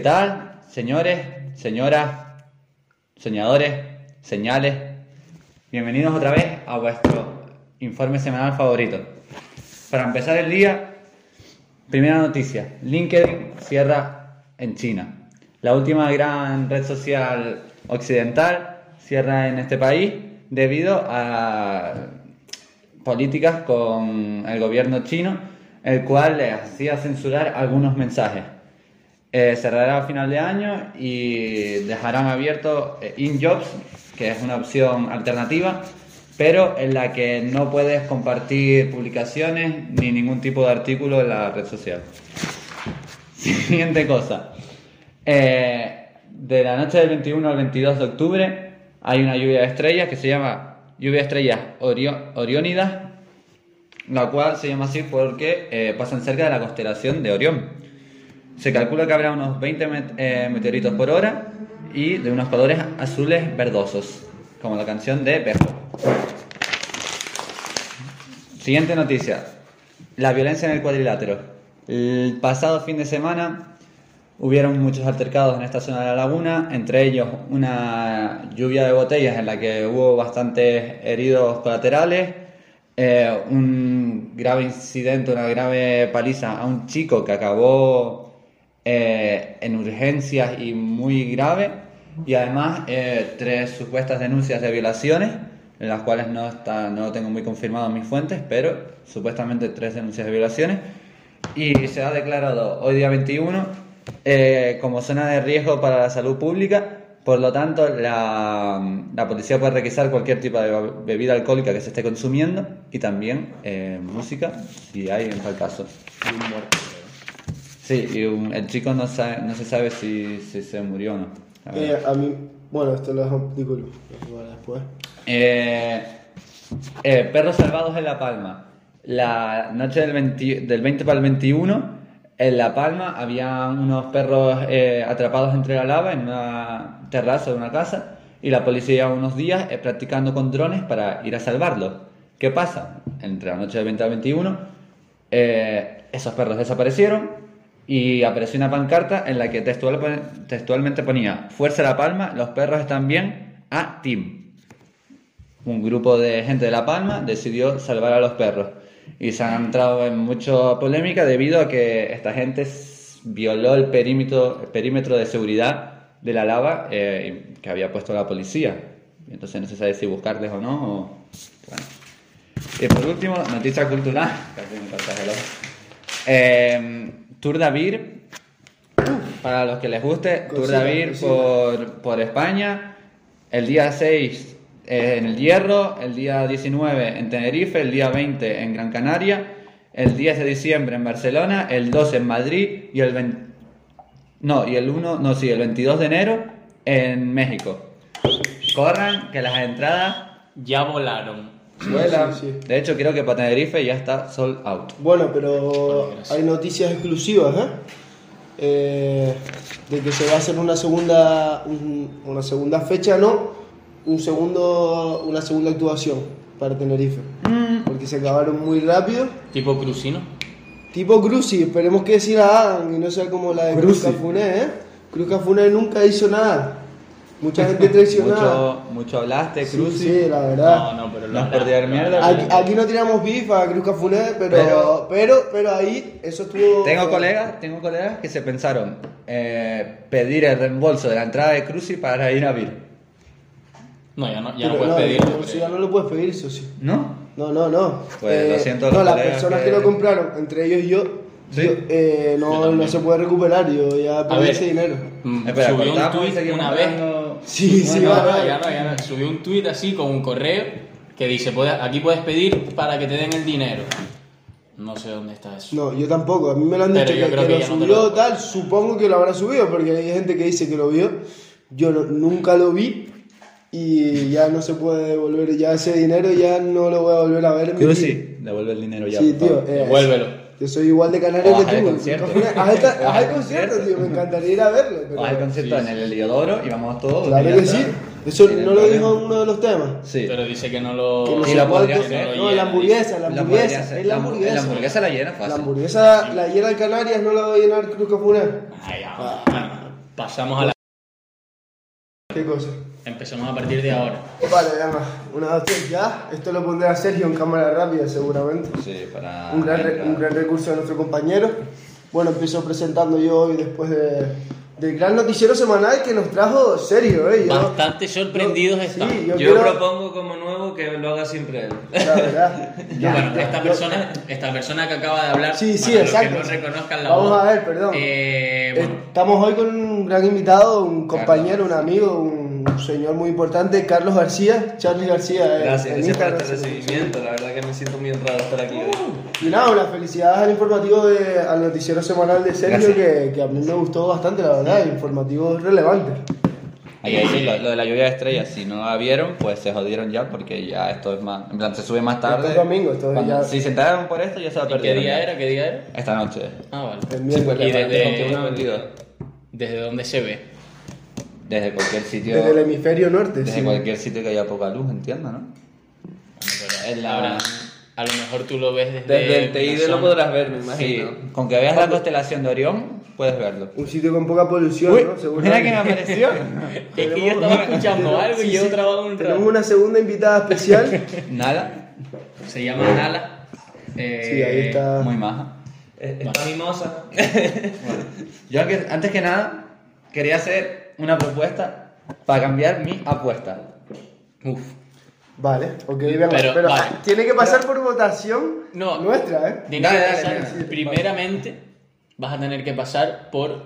¿Qué tal, señores, señoras, soñadores, señales? Bienvenidos otra vez a vuestro informe semanal favorito. Para empezar el día, primera noticia. LinkedIn cierra en China. La última gran red social occidental cierra en este país debido a políticas con el gobierno chino, el cual le hacía censurar algunos mensajes. Eh, cerrará a final de año y dejarán abierto eh, InJobs, que es una opción alternativa, pero en la que no puedes compartir publicaciones ni ningún tipo de artículo en la red social. Siguiente cosa. Eh, de la noche del 21 al 22 de octubre hay una lluvia de estrellas que se llama lluvia de estrellas Orio- Oriónidas, la cual se llama así porque eh, pasan cerca de la constelación de Orión. Se calcula que habrá unos 20 met- eh, meteoritos por hora y de unos colores azules verdosos, como la canción de Perro. Siguiente noticia. La violencia en el cuadrilátero. El pasado fin de semana hubieron muchos altercados en esta zona de la laguna, entre ellos una lluvia de botellas en la que hubo bastantes heridos colaterales, eh, un grave incidente, una grave paliza a un chico que acabó eh, en urgencias y muy grave, y además eh, tres supuestas denuncias de violaciones, en las cuales no, está, no tengo muy confirmado mis fuentes, pero supuestamente tres denuncias de violaciones, y se ha declarado hoy día 21 eh, como zona de riesgo para la salud pública. Por lo tanto, la, la policía puede requisar cualquier tipo de bebida alcohólica que se esté consumiendo y también eh, música, si hay en tal caso. Sí, y un- el chico no, sabe- no se sabe si, si se murió o no. verdad. Eh, a mí, bueno, esto lo dejo dejo después. Eh, eh, perros salvados en La Palma. La noche del 20, del 20 para el 21, en La Palma había unos perros eh, atrapados entre la lava en una terraza de una casa y la policía lleva unos días eh, practicando con drones para ir a salvarlos. ¿Qué pasa? Entre la noche del 20 al 21, eh, esos perros desaparecieron y apareció una pancarta en la que textual- textualmente ponía Fuerza La Palma, los perros están bien, a Team un grupo de gente de La Palma decidió salvar a los perros. Y se han entrado en mucha polémica debido a que esta gente violó el perímetro, perímetro de seguridad de la lava eh, que había puesto la policía. Entonces no se sabe si buscarles o no. Y por último, noticia cultural. Tour Davir, para los que les guste, Tour Davir por, por España. El día 6 eh, en el Hierro, el día 19 en Tenerife, el día 20 en Gran Canaria, el 10 de diciembre en Barcelona, el 2 en Madrid y el 20 no, y el 1, no, sí, el 22 de enero en México. Corran, que las entradas Ya volaron. Vuelan. sí, sí. De hecho, creo que para Tenerife ya está sold out. Bueno, pero hay noticias exclusivas, ¿eh? Eh, de que se va a hacer una segunda, un- una segunda fecha, no, un segundo, una segunda actuación para Tenerife, porque se acabaron muy rápido. Tipo crucino. Tipo Cruci, esperemos que sí la hagan y no sea como la de Cruz. Cafuné, ¿eh? Cruz Cafuné nunca hizo nada. Mucha gente traicionada. Mucho, mucho hablaste, Cruz. sí, la verdad. No, no, pero No es la- por tirar mierda, Aquí, aquí no tiramos beef a Cruz Cafuné, pero, Pero- pero, pero, ahí eso estuvo. Tengo colegas, tengo colegas que se pensaron eh, pedir el reembolso de la entrada de Cruci para ir a Vir. No, ya no, ya Pero no puedes pedir. no, ya no lo puedes pedir, eso sí. ¿No? No, no, no. Pues lo siento No, las personas que... que- lo compraron, entre ellos yo, Sí. yo, eh, no, no se puede recuperar. Yo ya perdí ese dinero. Mm, Espera, subió un tweet una vez. Sí, sí, no, va, no, va. ya no, ya no. Subió un tweet así con un correo que dice, "Puedes- aquí puedes pedir para que te den el dinero. No sé dónde está eso. No, yo tampoco. A mí me lo han Pero dicho yo que, creo que que lo ya no subió lo- tal. Supongo que lo habrá subido porque hay gente que dice que lo vio. Yo no- nunca lo vi y ya no se puede devolver. Ya ese dinero ya no lo voy a volver a ver vida. Cruci, devuelve el dinero ya. Sí, tío. eh, Devuélvelo. Yo soy igual de canario que haz el tú. concierto. Haz el, haz el haz el concierto, tío. Me encantaría ir a verlo. pero- Vamos al concierto en el Heliodoro y vamos todos. Claro que sí. Eso no lo problema. dijo en uno de los temas. Sí. Pero dice que no lo. Que no Sí, sé la cuánto- podría hacer. No, llena, la hamburguesa, la hamburguesa. la La hamburguesa. La hamburguesa la llena fácil. La hamburguesa la llena el Canarias, no la va a llenar Cruz Cafunel. Ay, ya. Bueno, pasamos a la. ¿Qué cosa? Empezamos a partir de ahora. Vale, venga, una, dos, tres, ya. Esto lo pondré a Sergio en cámara rápida, seguramente. Sí, para. Un gran, re- un gran recurso de nuestro compañero. Bueno, empiezo presentando yo hoy después de, del gran noticiero semanal que nos trajo Sergio, ¿eh? Yo- Bastante sorprendidos yo- estamos. Sí, yo, Yo quiero- propongo como nuevo que lo haga siempre él. La verdad. Ya, bueno, ya, esta yo- persona, esta persona que acaba de hablar, Sí, sí, para los exacto. que no reconozcan la Vamos voz, a ver, perdón. eh, bueno, Estamos hoy con un gran invitado, un compañero, un amigo, un señor muy importante, Carlos García, Charlie García. Gracias, gracias por este recibimiento. La verdad que me siento muy honrado de estar aquí hoy. Y nada, las felicidades al informativo, de, al noticiero semanal de Sergio, que, que a mí me gustó bastante, la verdad, el informativo es relevante. Ahí, ahí sí, lo, lo de la lluvia de estrellas, si no la vieron, pues se jodieron ya, porque ya esto es más. En plan, se sube más tarde. Esto es domingo, esto es ya- Si se enteraron por esto, ya se va a ¿y perder. qué día era? ¿Qué día era? Esta noche. Ah, vale. El miércoles. ¿Y desde, 21 a 22. desde dónde se ve? Desde cualquier sitio. Desde el hemisferio norte, desde sí. cualquier sitio que haya poca luz, entiendo, ¿no? Bueno, la- ahora, a lo mejor tú lo ves desde, Desde el TID una lo podrás ver, me Sí, imagino. con que veas la constelación de Orión, puedes verlo. Un sitio con poca polución, Uy, ¿no? Seguro. mira que me apareció. Es que yo estaba escuchando algo y Sí, yo sí. trabajaba un Tenemos rato. una segunda invitada especial. Nada, Se llama Nala. Eh, Sí, ahí está. muy maja. Eh, Está mimosa. Yo antes, antes que nada quería hacer una propuesta para cambiar mi apuesta. Uf. Vale, ok, venga. Pero, Pero, vale. tiene que pasar por votación No. nuestra, ¿eh? Dale, que dale, pasar- dale. primeramente, vas a tener que pasar por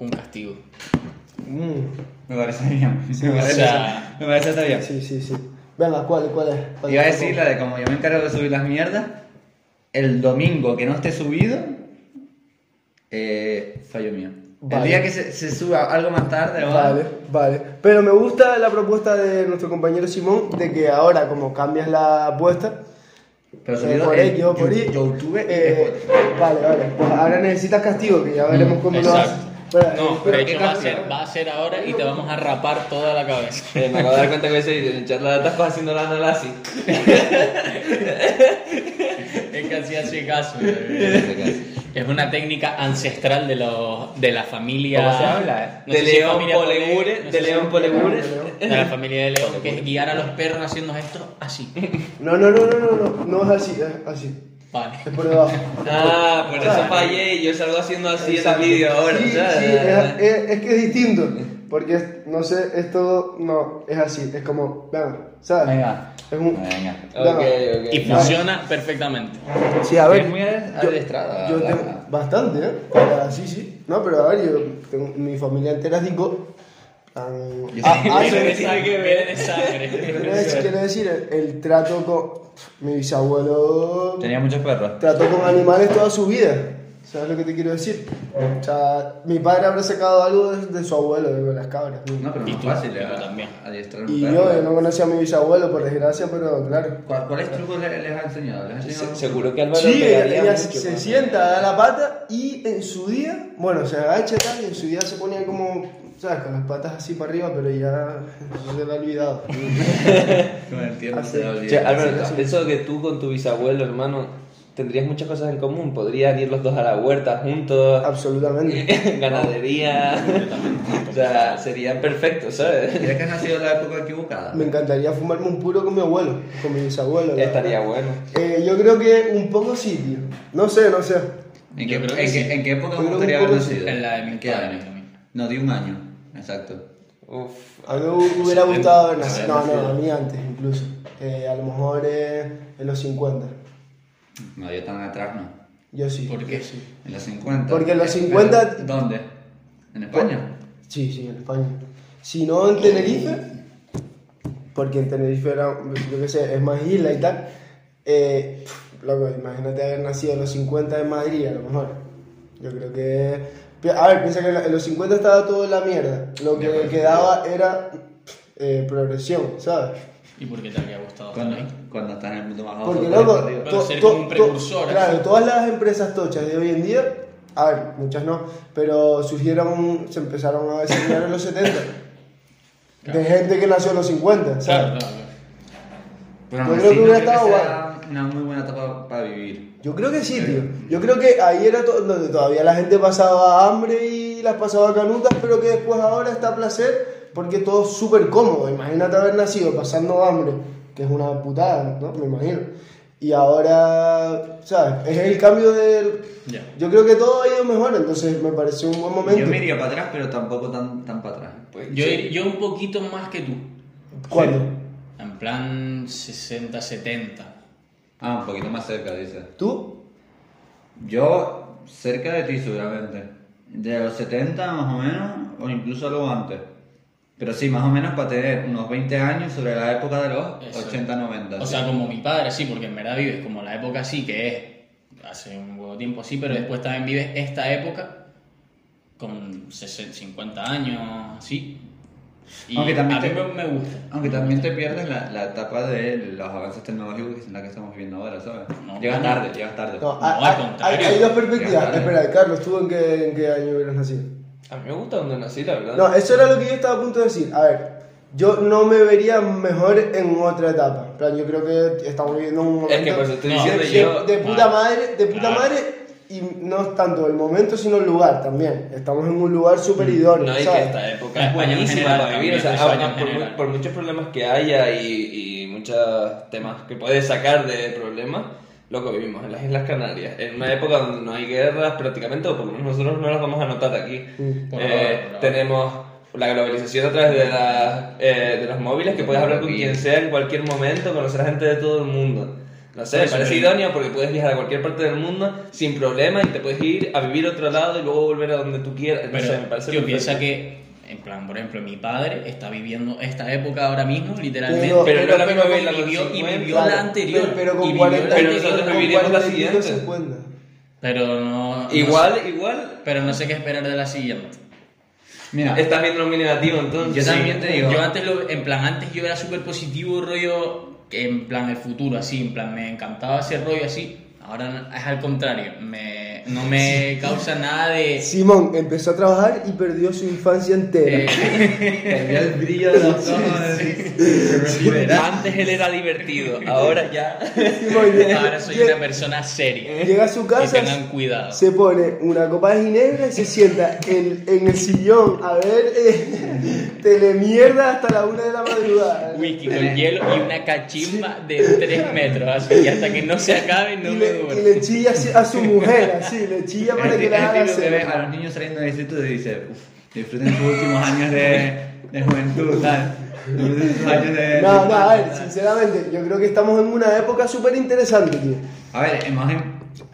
un castigo. Mm, Me parece bien. me, parece, o sea- me parece está bien. sí, sí, sí. Venga, ¿cuál, cuál es? ¿Cuál Iba a decir la de como yo me encargo de subir las mierdas, el domingo que no esté subido, eh, fallo mío. Vale. El día que se, se suba algo más tarde o Vale, vale. Pero me gusta la propuesta de nuestro compañero Simón de que ahora, como cambias la apuesta, pero eh, por en X o por Y, YouTube eh. Vale, vale. Pues ahora necesitas castigo, que ya veremos cómo lo haces. Exacto. Espera, No, espera, de hecho ¿qué va a, ser, va a ser ahora y te vamos a rapar toda la cabeza. Eh, me acabo de dar cuenta que ese en charla de atascos haciendo la nala así. Es que así hace caso. Es una técnica ancestral de, los, de la familia. ¿Cómo se habla, eh? No de si León familia Polegure, no de si- León Polegure. De la familia de León, que es guiar a los perros haciendo esto así. No, no, no, no, no, no, no es así, es así. Vale. Es por debajo. Ah, por eso fallé y yo salgo haciendo así en el vídeo ahora. Sí, ¿sabes? sí, es, es- es que es distinto. Porque, no sé, es todo. No, es así. Es como. Venga, ¿sabes? Venga. Es un. Venga. Venga. ok. Y funciona perfectamente. Sí, a ver. Es muy adiestrada, Yo la- tengo bastante, ¿eh? Para- sí, sí. No, pero a ver, yo tengo mi familia entera es digo. Ah, Yo ah, ah, sí. sangre, viene de sangre. Quiero decir, quiero decir, el, el trato con. Mi bisabuelo Tenía muchos perros. trató con animales toda su vida. ¿Sabes lo que te quiero decir? O sea, mi padre habrá sacado algo de, de su abuelo, de las cabras. No, pero tú, fácil, eh, también. adiestrar un Y perro. yo, yo no conocía a mi bisabuelo, por desgracia, pero claro. ¿Cuál- ¿Cuáles trucos le- les ha enseñado? ¿Les ha enseñado Se- Seguro que Álvaro Sí, pegaría ella mucho, se ¿no? sienta, da la pata y en su día, bueno, se agacha y tal, y en su día se ponía como, ¿sabes? Con las patas así para arriba, pero ya se lo ha olvidado. Con el tiempo Así. se le olvida. Che, Álvaro, que tú con tu bisabuelo, hermano, tendrías muchas cosas en común. Podrían ir los dos a la huerta juntos, Absolutamente. ganadería. o sea, serían perfectos, ¿sabes? ¿Crees que has nacido en la época equivocada? Me encantaría fumarme un puro con mi abuelo, con mi bisabuelo. Estaría verdad. bueno. Eh, yo creo que un poco sí, tío. No sé, no sé. ¿En qué, que en, sí. qué, ¿En qué época me gustaría haber nacido? En la de mis ¿En qué padres. No, de un año. Exacto. Uf. A mí me hubiera gustado haber nacido. No, no, a mí antes incluso. Eh, a lo mejor eh, en los 50. No, yo tan atrás no. Yo sí. ¿Por qué? En los 50. Porque los Eh, 50 pero, ¿Dónde? ¿En España? Sí, sí, en España. Si no en Tenerife, porque en Tenerife era, yo qué sé, es más isla y tal. Eh, loco, imagínate haber nacido en los 50 en Madrid, a lo mejor. Yo creo que. A ver, piensa que en los 50 estaba todo en la mierda. Lo que quedaba era eh, progresión, ¿sabes? ¿Y por qué te habría gustado estar Cuando, ahí? cuando estás en el mundo más bajo. Porque, loco, to- ser to- como un to- precursor, claro, así. todas las empresas tochas de hoy en día, a ver, muchas no, pero surgieron, se empezaron a desarrollar en los 70. de gente que nació en los 50, ¿sabes? Claro, claro, claro. Pero Yo aún creo que no hubiera estado sea una muy buena etapa para vivir. Yo creo que sí, tío. Yo creo que ahí era to- donde todavía la gente pasaba hambre y las pasaba canutas, pero que después ahora está a placer porque todo es súper cómodo. Imagínate haber nacido pasando hambre, que es una putada, ¿no? Me imagino. Y ahora, ¿sabes? Es el cambio del... Ya. Yo creo que todo ha ido mejor, entonces me pareció un buen momento. Yo me iría para atrás, pero tampoco tan, tan para atrás. Pues, Yo, sí. yo un poquito más que tú. ¿Cuándo? En plan 60, 70. Ah, un poquito más cerca, dice. ¿Tú? Yo, cerca de ti seguramente. De los 70 más o menos, o incluso algo antes. Pero sí, más o menos para tener unos 20 años sobre la época de los Eso. 80-90. O sea, como mi padre, sí, porque en verdad vives como la época así, que es hace un huevo tiempo así, pero después también vives esta época con 60, 50 años, así. Y Aunque también a mí te- me, me gusta. Aunque también te pierdes la, la etapa de los avances tecnológicos que es la que estamos viviendo ahora, ¿sabes? No, llegas no. tarde, llegas tarde. No, No, hay, al hay- contrario. hay dos perspectivas. Espera, Carlos, ¿tú en qué, en qué año hubieras nacido? A mí me gusta donde nací, la verdad. No, eso era lo que yo estaba a punto de decir. A ver, yo no me vería mejor en otra etapa. En plan, yo creo que estamos viviendo un momento es que por eso estoy diciendo de, yo. de puta madre, de puta Claro. madre y no es tanto el momento sino el lugar también. Estamos en un lugar súper idóneo, No, y que esta época es buenísima para vivir. O sea, ah, por, por muchos problemas que haya y, y muchos temas que puedes sacar de problemas, lo que vivimos en las Islas Canarias, en una época donde no hay guerras prácticamente, o por lo menos nosotros no las vamos a notar aquí. Mm. Por Eh, ahora, por ahora. tenemos la globalización a través de, las, eh, de los móviles, que puedes hablar con quien sea en cualquier momento, conocer a gente de todo el mundo. No sé, me parece idóneo porque puedes viajar a cualquier parte del mundo sin problema y te puedes ir a vivir a otro lado y luego volver a donde tú quieras. No Pero sé, me parece yo piensa que, en plan, por ejemplo, mi padre está viviendo esta época ahora mismo, literalmente, Pero- Pero no lo pero vivir la vivió, y 50, vivió Claro, la anterior. Pero, pero y con vivió 40 la Pero nosotros viviremos la 45, siguiente. 50. pero no, no Igual, sé- igual. pero no sé qué esperar de la siguiente. Mira, Estás viendo muy negativo entonces. Yo también te digo- Yo antes, lo, en plan, antes yo era súper positivo, rollo, en plan, el futuro, así, en plan, me encantaba ese rollo así. Ahora no- es al contrario, me, no me causa nada de... Simón empezó a trabajar y perdió su infancia entera. eh, el brillo de los ojos. Antes él era divertido, ahora ya. Simón ahora soy llega- una persona seria. llega a su Y casa, tengan cuidado. se pone una copa de ginebra y se sienta en, en el sillón a ver eh, telemierda hasta la una de la madrugada. whisky con hielo y una cachimba de 3 metros, así, y hasta que no se acabe no y, me le, y le chilla a su mujer, así, le chilla para que la haga que a los niños saliendo del instituto y dice, "Uf, disfruten sus últimos años de, de juventud, tal. Disfruten sus años de... No, no, a ver, tal". sinceramente, yo creo que estamos en una época súper interesante, tío. A ver, hemos, em-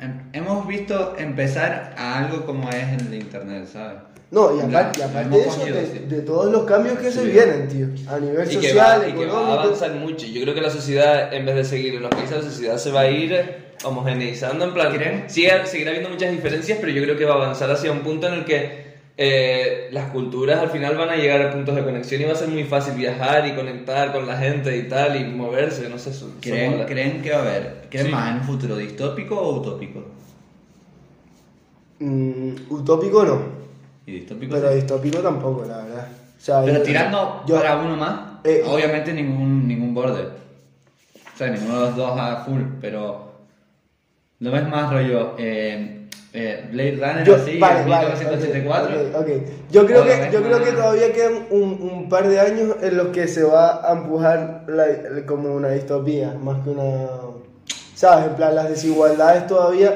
em- hemos visto empezar a algo como es el internet, ¿sabes? No, y aparte, y aparte de eso, cogido, de, sí. de todos los cambios que se Sí. vienen, tío. A nivel Y que, social, va, y que va a económico. avanzar mucho. Yo creo que la sociedad, en vez de seguir en los países, la sociedad se va a ir homogeneizando. En plan, ¿Creen? sigue, seguirá habiendo muchas diferencias, pero yo creo que va a avanzar hacia un punto en el que eh, las culturas al final van a llegar a puntos de conexión y va a ser muy fácil viajar y conectar con la gente y tal y moverse. No sé, eso, eso ¿Creen. ¿Creen que va a haber? ¿Creen Sí. más en un futuro distópico o utópico? Mm, utópico no, Y distópico pero sí. distópico tampoco, la verdad. O sea, Pero yo- tirando yo- para uno más, Eh, obviamente ningún, ningún borde. O sea, ninguno de los dos a full, pero lo ves más rollo eh, eh, Blade Runner Yo, así, vale, en vale, 1984. ok, ok, ok. Yo creo que, yo creo que todavía quedan un, un par de años en los que se va a empujar la- como una distopía, más que una... ¿Sabes? En plan, las desigualdades todavía...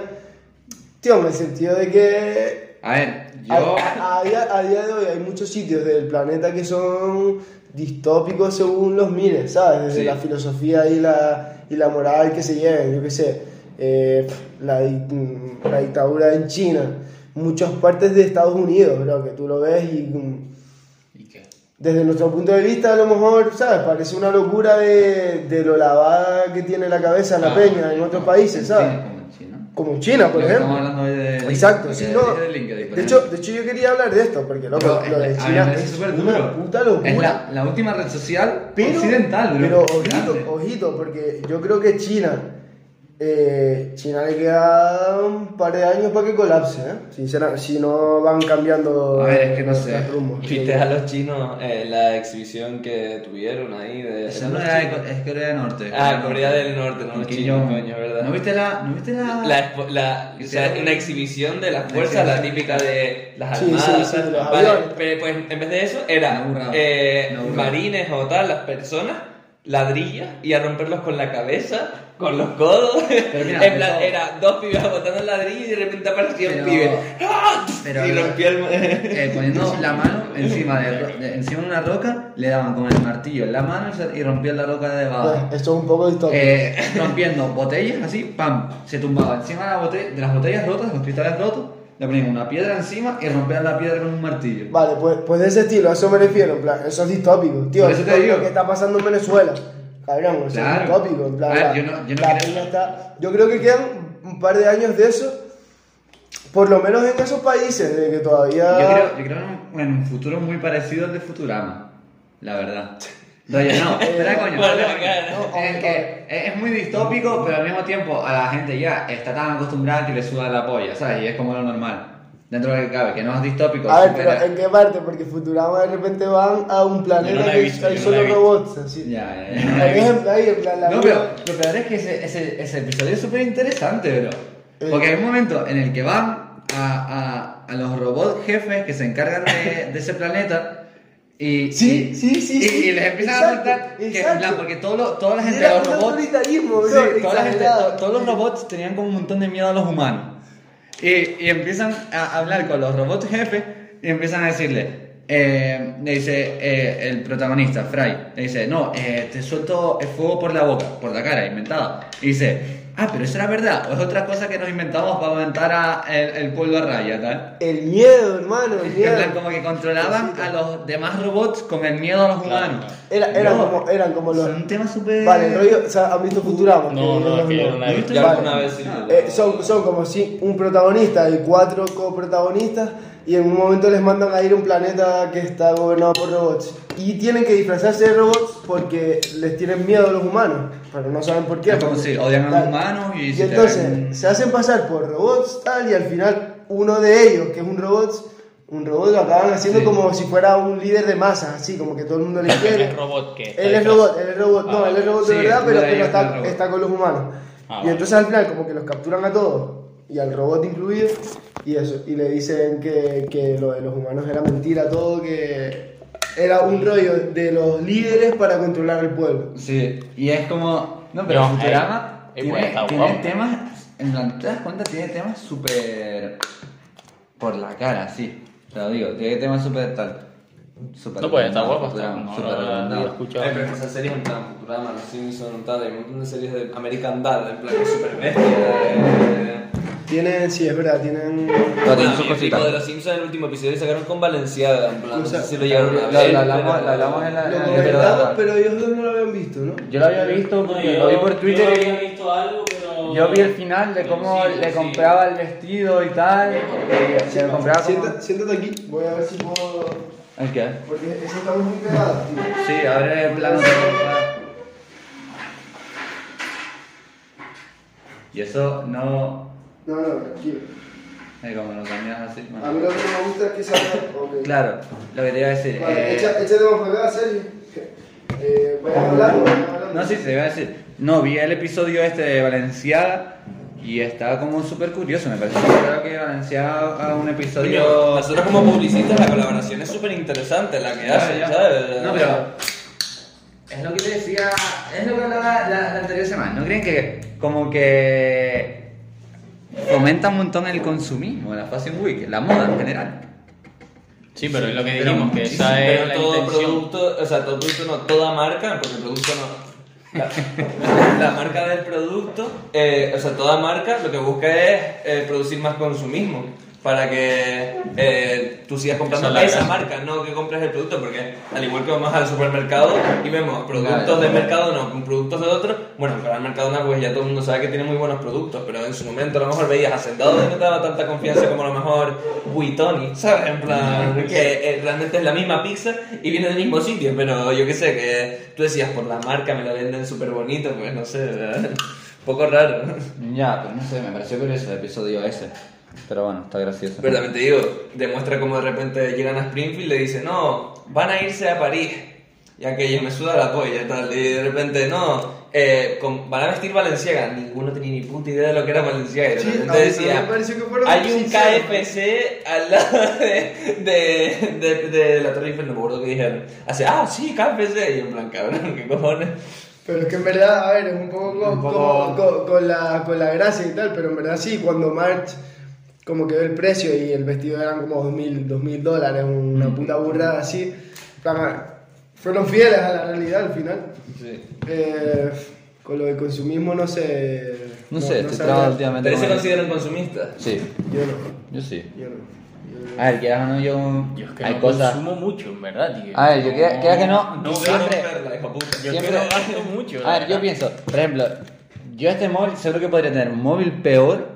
Tío, en el sentido de que... A ver, A, yo... a- a día, a día de hoy hay muchos sitios del planeta que son distópicos según los mires, ¿sabes? Desde Sí. la filosofía y la, y la moral que se lleven, yo qué sé, eh, la, la dictadura en China, muchas partes de Estados Unidos, bro, que tú lo ves y mm, ¿Y qué? desde nuestro punto de vista a lo mejor, ¿sabes? Parece una locura de, de lo lavada que tiene la cabeza la Ah, peña en otros países, ¿sabes? Como China. Por ejemplo. Estamos hablando hoy de... Exacto, sí, no. de LinkedIn, De hecho, de hecho, yo quería hablar de esto, porque loco, lo de China es una duro. puta locura. Es la, la última red social pero, occidental, bro. pero ojito, ojito, porque yo creo que China eh, China le queda un par de años para que colapse, ¿eh? Sinceramente, si no van cambiando A ver, es que no sé. ¿Viste a los chinos eh, la exhibición que tuvieron ahí? De, Esa no era de es Corea del Norte. Ah, Corea del Norte, no los chinos, coño, ¿verdad? ¿No viste la.? ¿No viste la.? La, expo- la- o sea, una exhibición de las fuerzas, la típica de las Sí, sí, armadas. sí, de los vale, pero pues en vez de eso era eh, marines o tal, las personas, ladrillas y a romperlos con la cabeza, con los codos. Pero mira, en plan, eso- era dos pibes botando el ladrillo y de repente aparecía un Pero- pibe. ¡Ah! pero- y rompía el. Eh, poniendo la mano encima de, encima de una roca, le daban con el martillo en la mano y rompían la roca de debajo. Pues, esto es un poco distópico. Eh, rompiendo botellas así, pam, se tumbaba encima de, la de las botellas rotas, los cristales rotos, le ponían una piedra encima y rompían la piedra con un martillo. Vale, pues, pues de ese estilo, a eso me refiero, en plan, eso es distópico, tío. Por eso te digo. que está pasando en Venezuela. Cabrón, eso Claro. es distópico, en plan. A ver, la- yo no- yo no la creo- está- yo creo que quedan un par de años de eso, por lo menos en esos países, de que todavía. Yo creo, yo creo en, un, en un futuro muy parecido al de Futurama, la verdad. Oye, no, espera, coño. Coño. Es que es muy distópico, pero al mismo tiempo a la gente ya está tan acostumbrada que le suda la polla, ¿sabes? Y es como lo normal. Dentro de lo que cabe, que no es distópico. A ver, pero súper- ¿en qué parte? Porque Futurama de repente van a un planeta no que visto, hay no solo robots, así. Ya, ya, ya. ejemplo, ahí, en plan, la No, pero lo peor es que ese, ese, ese episodio es súper interesante, bro. Eh. Porque hay un momento en el que van a, a, a los robots jefes que se encargan de, de ese planeta y, Sí, y- sí, sí, y, sí. y les empiezan Exacto, a contar que en plan, porque todo lo- toda la gente los robots bro, sí, toda la gente- to- todos los robots tenían como un montón de miedo a los humanos y, y empiezan a hablar con los robots jefes y empiezan a decirle eh, le dice eh, el protagonista, Fry, le dice, no, eh, te suelto el fuego por la boca, por la cara, inventada. Y dice, ah, pero eso era verdad, o es otra cosa que nos inventamos para aumentar a el, el pueblo a raya, tal. El miedo, hermano, el miedo. plan, como que controlaban a los demás robots con el miedo a los humanos. Era, eran, No, como, eran como los. Son temas súper... Vale, el rollo. O sea, ¿han visto Futurama? No, no, es que yo no la he visto. Ya Vale. alguna vez sí. Eh, son, son como si un protagonista y cuatro coprotagonistas y en un momento les mandan a ir a un planeta que está gobernado por robots y tienen que disfrazarse de robots porque les tienen miedo a los humanos pero no saben por qué Es como porque- si odian a los humanos y y entonces ven- se hacen pasar por robots tal y al final uno de ellos que es un robot un robot lo acaban haciendo Sí. como si fuera un líder de masas así como que todo el mundo le quiere. Es robot que él es robot, él es robot, no, Ah, él es robot de sí, verdad, uno pero, de pero el está, está con los humanos. Ah, y entonces al final como que los capturan a todos, y al robot incluido, y eso, y le dicen que, que lo de los humanos era mentira todo, que era un rollo de los líderes para controlar al pueblo. Sí, y es como. No, pero No, Futurama eh, tiene, tiene temas. En plan, ¿te das cuenta? Tiene temas súper. por la cara, sí. Te lo digo, tiene temas súper tal. Súper No puede estar guapo, está no, súper no, escuchado. Pero es que esas series en plan Futurama, Los Simpsons, tal, hay un montón de series de American Dad, en plan super bestia. Tienen, sí, es verdad, tienen... Pero tiene Ah, sus cositas. de los Simpsons en el último episodio sacaron con Valenciaga, en plan, O no sé si lo llegaron a ver. lo hablamos- en la- Lo comentamos, pero ellos dos no lo habían visto, ¿no? Yo lo había visto, No, porque yo- lo vi por Yo Twitter había y visto algo, pero. yo vi el final de cómo sí, le sí. compraba el vestido y tal. Se compraba como... Siéntate, aquí, voy a ver si puedo... ¿El qué? Porque eso está muy pegado, tío. Sí, abre el plano de Y eso no. No, no, tranquilo. como lo cambias así. bueno. A mí lo que me gusta es que salga... ok. Claro, lo que te iba a decir. Vale, eh, echa- échate acá, Sergio. Eh, vayan hablando, vayan hablando. No, sí, te iba a decir. No, vi el episodio este de Valenciaga y estaba como súper curioso. Me pareció creo que Valenciaga haga un episodio. Coño, Nosotros como publicistas la colaboración es súper interesante la que hacen, ya. ¿sabes? No, pero. Es lo que te decía. Es lo que hablaba la, la anterior semana. ¿No creen que como que fomenta un montón el consumismo, la Fashion Week, la moda en general? Sí, pero es lo que dijimos, que esa es Pero la todo intención. producto, o sea, todo producto no, toda marca, porque el producto no. La, la marca del producto, eh, o sea, toda marca lo que busca es eh, producir más consumismo para que eh, tú sigas comprando Esa es la esa marca, no que compres el producto, porque al igual que vamos al supermercado y vemos productos Claro. del mercado no con productos de otros, bueno, para el Mercadona pues ya todo el mundo sabe que tiene muy buenos productos, pero en su momento a lo mejor veías Hacendado y no te daba tanta confianza como a lo mejor Buitoni, ¿sabes? En plan, que eh, realmente es la misma pizza y viene del mismo sitio, pero yo qué sé, que tú decías por la marca me lo venden súper bonito, pues no sé, ¿verdad? poco raro. Ya, pero no sé, me pareció curioso el episodio ese. Pero bueno, está gracioso. Pero también te digo, demuestra cómo de repente llegan a Springfield y le dicen, no, van a irse a París. Y aquello me suda la polla y tal. Y de repente, no, eh, con- van a vestir Valenciaga. Ninguno tenía ni puta idea de lo que era Valenciaga. Sí, mí decía, que hay un. KFC al lado de, de, de, de la Torre Eiffel, no me acuerdo qué dijeron. Hace, ah, sí, KFC. Y en plan, cabrón, ¿qué cojones? Pero es que en verdad, a ver, es un poco, co- Un poco- como- co- con, la, con la gracia y tal, pero en verdad sí, cuando March como que ve el precio y el vestido eran como 2000 2000 dólares, una Mm. puta burrada así, fueron fieles a la realidad al final. Sí. Eh, con lo del consumismo no sé... No sé, estoy sabría. trabado últimamente. ¿Ustedes se con- consideran consumistas? Sí, Yo no, yo sí. yo no. yo no. A ver, quieras o no, yo. Yo es que hay no cosas. consumo mucho, en verdad, tío. A ver, yo quiera- quiera que no, no siempre- Perla, hijo puta. Yo que siempre- no gasto mucho. A ver, yo pienso, por ejemplo, yo este móvil seguro que podría tener un móvil peor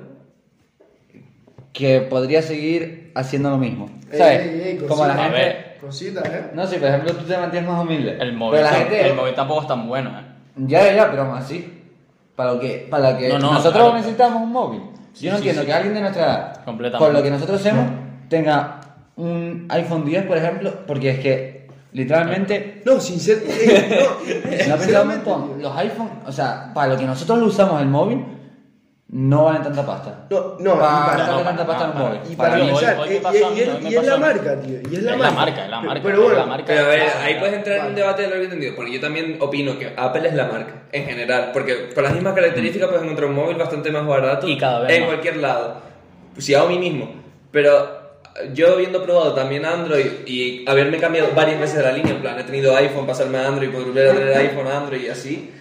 que podría seguir haciendo lo mismo. ¿Sabes? Ey, ey, Como la gente. ver. Cositas, ¿eh? No sé, por ejemplo, tú te mantienes más humilde. El móvil, Pero la gente. el móvil tampoco es tan bueno, ¿eh? Ya, ya, ya, pero aún así. Para lo que, para lo que No, no, nosotros claro. necesitamos un móvil. Sí, Yo no sí, entiendo sí. que alguien de nuestra edad, con lo que nosotros hacemos, tenga un iPhone 10, por ejemplo, porque es que literalmente No, sincero. eh, no, Si no pensamos sinceramente, los iPhone, o sea, para lo que nosotros lo usamos el móvil, no valen tanta pasta. No, no, y para para- no, tanta pasta en no, un no. móvil. Y Para para hoy- hoy pasó y, y es- y la marca, tío. Y es la Es marca. la marca, es la Pero- marca, Pero es bueno, la marca. Pero a ver, ahí puedes entrar en un Vale. debate de largo entendido, porque yo también opino que Apple es la marca, en general, porque con las mismas características puedes encontrar un móvil bastante más barato Y cada vez en más. cualquier lado. Xiaomi mismo. Pero yo habiendo probado también Android y haberme cambiado varias veces de la línea, en plan, he tenido iPhone, pasarme a Android, volver a tener iPhone, Android y así.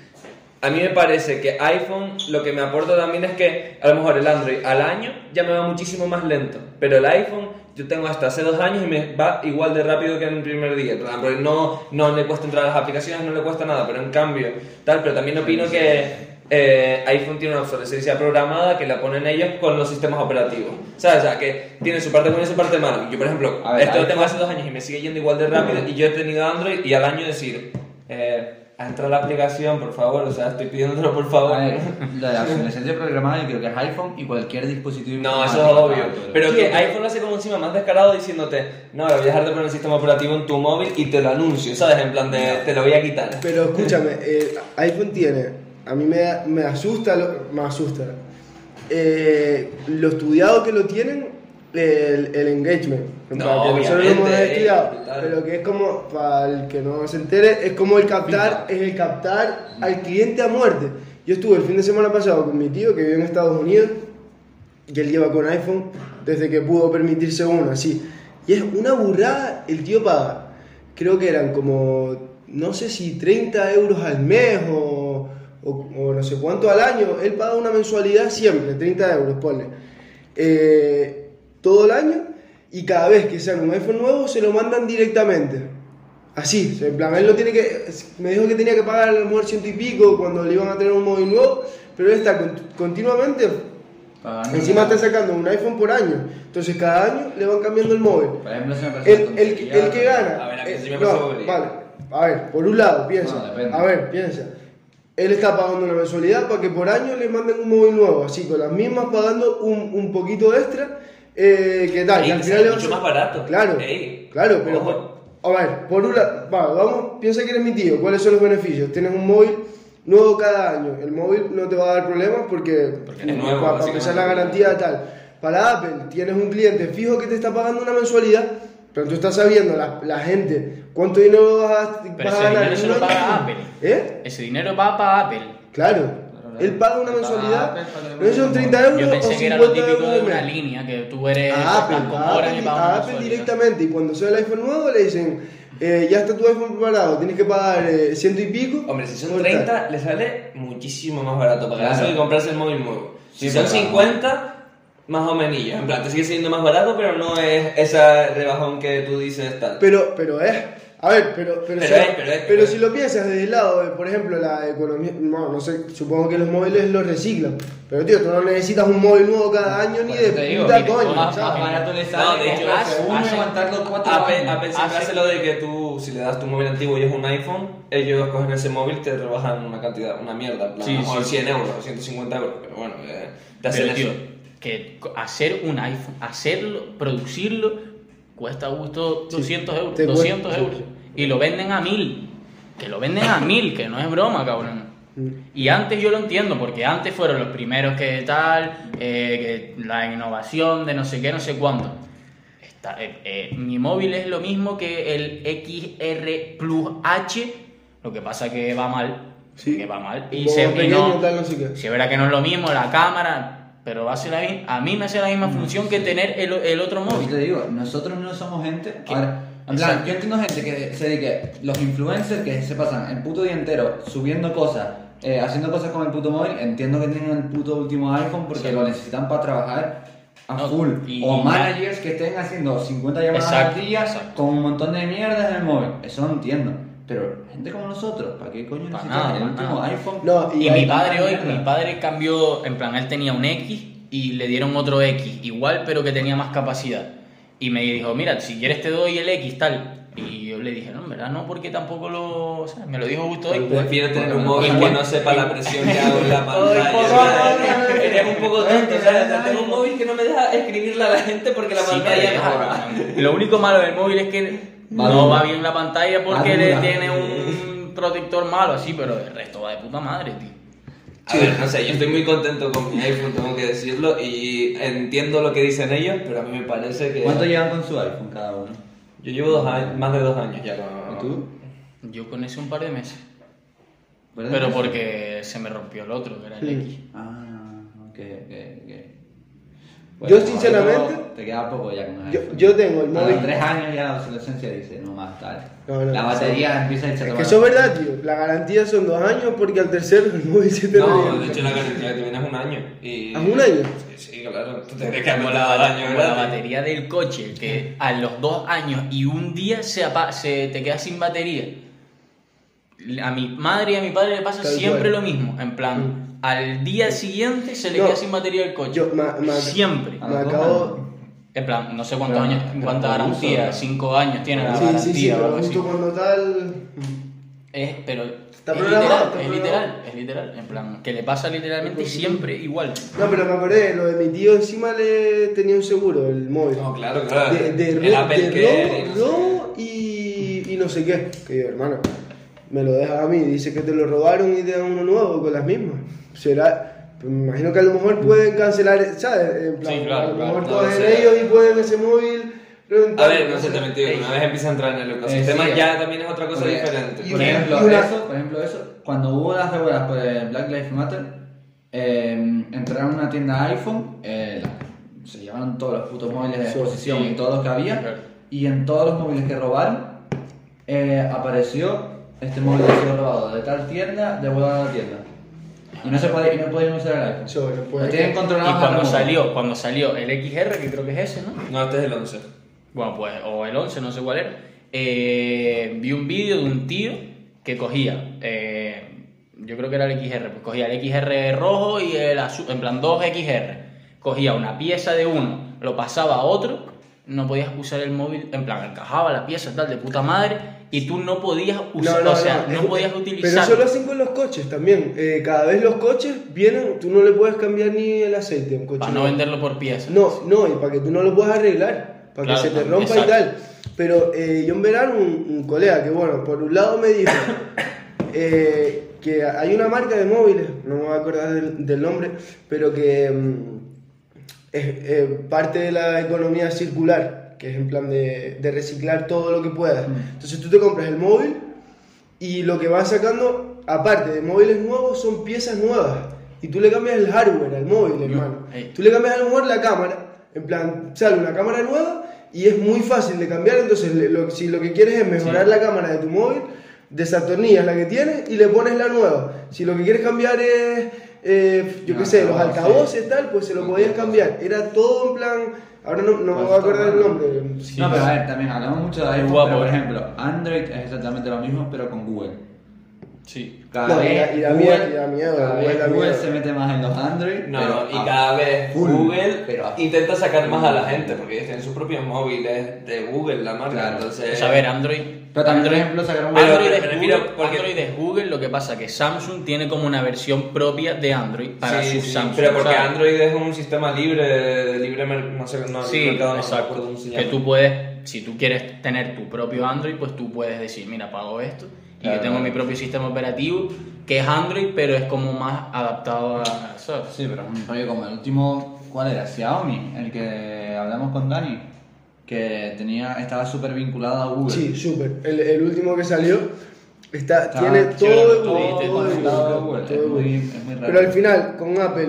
A mí me parece que iPhone lo que me aporta también es que a lo mejor el Android al año ya me va muchísimo más lento, pero el iPhone yo tengo hasta hace dos años y me va igual de rápido que en el primer día. Porque no, no le cuesta entrar a las aplicaciones, no le cuesta nada, pero en cambio, tal, pero también opino que eh, iPhone tiene una obsolescencia programada que la ponen ellos con los sistemas operativos. ¿Sabes? O sea, que tiene su parte buena y su parte mala. Yo, por ejemplo, ver, esto lo tengo hace dos años y me sigue yendo igual de rápido y yo he tenido Android y al año decir, eh, entra la aplicación, por favor, o sea, estoy pidiéndolo por favor. a ver, lo de la obsolescencia programada yo creo que es iPhone y cualquier dispositivo No, eso es obvio. claro, Pero que iPhone lo hace como encima más descarado diciéndote, no, voy a dejar de poner el sistema operativo en tu móvil y te lo anuncio, ¿sabes? En plan de, te lo voy a quitar. Pero escúchame, eh, iPhone tiene, a mí me, me asusta, lo- me asusta, eh, lo estudiado que lo tienen, el, el engagement. En No, plan, que nosotros lo hemos eh, pero que es como, para el que no se entere, es como el captar, es el captar al cliente a muerte. Yo estuve el fin de semana pasado con mi tío que vive en Estados Unidos y él lleva con iPhone desde que pudo permitirse uno, así. Y es una burrada, el tío paga, creo que eran como, no sé si 30 euros al mes o, o- o no sé cuánto al año, él paga una mensualidad siempre, 30 euros, ponle, Eh, todo el año y cada vez que sale un iPhone nuevo se lo mandan directamente. Así, en plan, él lo tiene que. Me dijo que tenía que pagar a lo mejor ciento y pico cuando le iban a tener un móvil nuevo, pero él está con- continuamente Pagando- Encima está sacando un iPhone por año. Entonces cada año le van cambiando el móvil. Por ejemplo, si me parece El, el, el que gana. A ver, a mí eh, me no, vale. A ver, por un lado, piensa. No, a ver, piensa. Él está pagando una mensualidad para que por año le manden un móvil nuevo. Así, con las mismas pagando un, un poquito extra. Eh, ¿Qué tal? Ey, Y al que final a mucho más barato. Claro, Ey, claro, pero. ojo. A ver, por un lado. va, vamos, piensa que eres mi tío. ¿Cuáles son los beneficios? Tienes un móvil nuevo cada año. El móvil no te va a dar problemas porque. Porque es nuevo, para, pesar la garantía tal. Para Apple, tienes un cliente fijo que te está pagando una mensualidad, pero tú estás sabiendo, la, la gente, cuánto dinero vas a, Pero vas ese a ganar. dinero paga Apple. ¿Eh? Ese dinero va para Apple. Claro. Él paga una mensualidad. Apple No son le 30 euros Yo o pensé 50 que era lo típico euros de una línea, que tú eres A Apple, estás con a Apple, a Apple directamente. Y cuando sale el iPhone nuevo le dicen, eh, ya está tu iPhone preparado, tienes que pagar eh, ciento y pico. Hombre, si son por tal. 30, le sale muchísimo más barato pagar Claro. eso que comprarse el móvil nuevo. Si Sí, son pero- 50, más o menos. En plan, te sigue siendo más barato, pero no es esa rebajón que tú dices tal. Pero, pero es, A ver, pero, pero, Pero si, es- pero es- pero si lo piensas desde el lado, de, por ejemplo, la economía, no, no sé, supongo que los móviles los reciclan. Pero tío, tú no necesitas un móvil nuevo cada año ni de eso digo, puta mire, coño, más- más barato le No, sale de hecho, uno aguantarlo cuatro Apple, años. Apple siempre Hace- hace lo de que tú, si le das tu móvil antiguo y es un iPhone, ellos cogen ese móvil y te rebajan una cantidad, una mierda, plan, Sí, a sí. 100 euros, 150 euros, pero bueno, eh, te hacen Pero, tío, eso. que hacer un iPhone, hacerlo, producirlo, cuesta a gusto 200 euros. te cuesta, 200 sí, euros. Y lo venden a mil. Que lo venden a mil, que no es broma, cabrón. Mm. Y antes yo lo entiendo, porque antes fueron los primeros que tal, eh, que la innovación de no sé qué, no sé cuánto. Está- eh, eh, mi móvil es lo mismo que el XR Plus H, lo que pasa que va mal. Sí. Que va mal. Y, se, y pequeño, no, tal, no sé qué. si es verdad que no es lo mismo, la cámara, pero va a ser la a mí me hace la misma función que tener el, el otro Pues móvil. te digo, nosotros no somos gente. ¿Qué? En plan, yo entiendo gente que se dedique, los influencers que se pasan el puto día entero subiendo cosas, eh, haciendo cosas con el puto móvil. Entiendo que tienen el puto último iPhone porque Sí. lo necesitan para trabajar a No, full. y- o y- managers que estén haciendo 50 llamadas Exacto, al día exacto. con un montón de mierdas en el móvil. Eso lo entiendo. Pero gente como nosotros, ¿para qué coño Pa' necesitas nada, el último nada. iPhone? No, Y, y, mi padre hoy, mi padre cambió, en plan, él tenía un X y le dieron otro X, igual pero que tenía más capacidad. Y me dijo, mira, si quieres te doy el X, tal. Y yo le dije, no, en verdad no, porque tampoco lo... o sea, me lo dijo justo hoy. Prefiero tener un móvil que no sepa la presión que hago en la pantalla. Eres un poco tonto, ¿sabes? Tengo un móvil que no me deja escribirle a la gente porque la pantalla Lo único malo del móvil es que Va no va bien la pantalla porque le tiene un protector malo así, pero el resto va de puta madre, tío. A ver, no sé, yo estoy muy contento con mi iPhone, tengo que decirlo, y entiendo lo que dicen ellos, pero a mí me parece que... ¿Cuánto llevan con su iPhone cada uno? Yo llevo dos años, más de dos años ya con... ¿Y tú? Yo con ese un par de meses. Pero porque se me rompió el otro, que era el. X. Ah, ok, ok, Yo, sinceramente, Te queda poco ya con el yo, yo tengo el A móvil. los tres años ya la obsolescencia dice, no más tal. No, no, la batería empieza a a Es que eso es verdad, tío. La garantía son dos años porque al tercero el móvil se te No, de hecho la garantía que tiene es un año. Y... ¿Es un año? Sí, claro. Tú tendrías que Como la, dado el año, como la ¿verdad? batería del coche, que a los dos años y un día se, apa- se te queda sin batería. A mi madre y a mi padre le pasa Tal siempre cual. lo mismo. En plan, al día siguiente se le No, queda sin batería el coche. yo- ma- ma- siempre. Me acabo. En plan, no sé cuántos Pero- años, pero cuánta garantía, uso, cinco años tiene la Sí, garantía sí, sí, pero justo cuando tal. Es, pero Está es programado, literal, está es literal, es literal. En plan, que le pasa literalmente siempre igual. No, pero me acordé, lo de mi tío encima le tenía un seguro, el móvil. No, claro, claro. De, de, el ro- Apple sé robo, robo y, y no sé qué. Que yo, hermano, me lo dejas a mí, dice que te lo robaron y te dan uno nuevo con las mismas. Será. pues me imagino que a lo mejor pueden cancelar, ¿sabes? En plan, Sí, claro, a lo claro, mejor no cogen sé. ellos y pueden ese móvil. A ver, no sé, te mentí, una vez empieza a entrar en el ecosistema Eh, sí, ya también es otra cosa Porque, diferente. Por ejemplo, una- eso, por ejemplo, eso, cuando hubo las revuelas por el Black Lives Matter, eh, entraron a una tienda iPhone, eh, se llevaron todos los putos móviles de exposición sí. y todos los que había, Claro. y en todos los móviles que robaron, eh, apareció este móvil ha sido robado de tal tienda, devuelvan a la tienda. Y no se podía, y no podían usar el iPhone. Eso, no puede Lo tienen controlado Y cuando salió, cuando salió el XR, que creo que es ese, ¿no? No, este es el 11. Bueno, pues, o el 11, no sé cuál era. eh, vi un vídeo de un tío que cogía, eh, yo creo que era el XR, pues cogía el XR rojo y el azul, en plan dos XR. Cogía una pieza de uno, lo pasaba a otro, no podías usar el móvil, en plan, encajaba la pieza tal de puta madre y tú no podías usar, o sea, no, es- podías utilizar. Pero eso lo hacen con los coches también. Eh, cada vez los coches vienen, tú no le puedes cambiar ni el aceite a un coche. para no venderlo por piezas. No, no, y para que tú no lo puedas arreglar, para Claro, que se te no, rompa exacto. y tal. Pero eh, yo en verano, un, un colega que, bueno, por un lado me dijo eh, que hay una marca de móviles, no me voy a acordar del, del nombre, pero que mm, es parte de la economía circular, que es en plan de, de reciclar todo lo que puedas. Entonces tú te compras el móvil y lo que vas sacando, aparte de móviles nuevos, son piezas nuevas. Y tú le cambias el hardware al móvil, hermano. Ey. Tú le cambias a lo mejor la cámara. En plan, sale una cámara nueva y es muy fácil de cambiar. Entonces, lo- si lo que quieres es mejorar la cámara de tu móvil, desatornillas la que tienes y le pones la nueva. Si lo que quieres cambiar es, eh, yo qué Los sé, los altavoces. altavoces, tal, pues se lo podías cambiar. Era todo en plan Ahora no, no me voy a acordar el nombre. no, pero a ver, también hablamos mucho de iPhone, guapo, pero por eh. ejemplo, Android es exactamente lo mismo, pero con Google. Sí. Cada No, y vez da- y da Google, miedo, y da miedo, cada Google vez da Google miedo. se mete más en los Android. No, pero y a cada vez full, Google pero intenta sacar más a la gente, porque ellos tienen sus propios móviles de Google, la marca, Claro. entonces... O sea, a ver, Android. Pero también, por Android- ejemplo, sacaron Android, es Google, porque- Android es Google, lo que pasa que Samsung tiene como una versión propia de Android para Sí, sus sí, Samsung. pero porque ¿sabes? Android es un sistema libre, de libre, no sé, no, Sí, mercado, no me exacto. acuerdo cómo se Que tú puedes, si tú quieres tener tu propio Android, pues tú puedes decir, mira, pago esto y Claro. yo tengo mi propio sistema operativo que es Android, pero es como más adaptado a ¿sabes? Sí, pero es un rollo como el último, ¿cuál era? Xiaomi, el que hablamos con Dani, que tenía, estaba súper vinculado a Google. Sí, súper. El, el último que salió está, Está tiene todo todo todo Google, Google, es es muy raro. Pero al final, con Apple,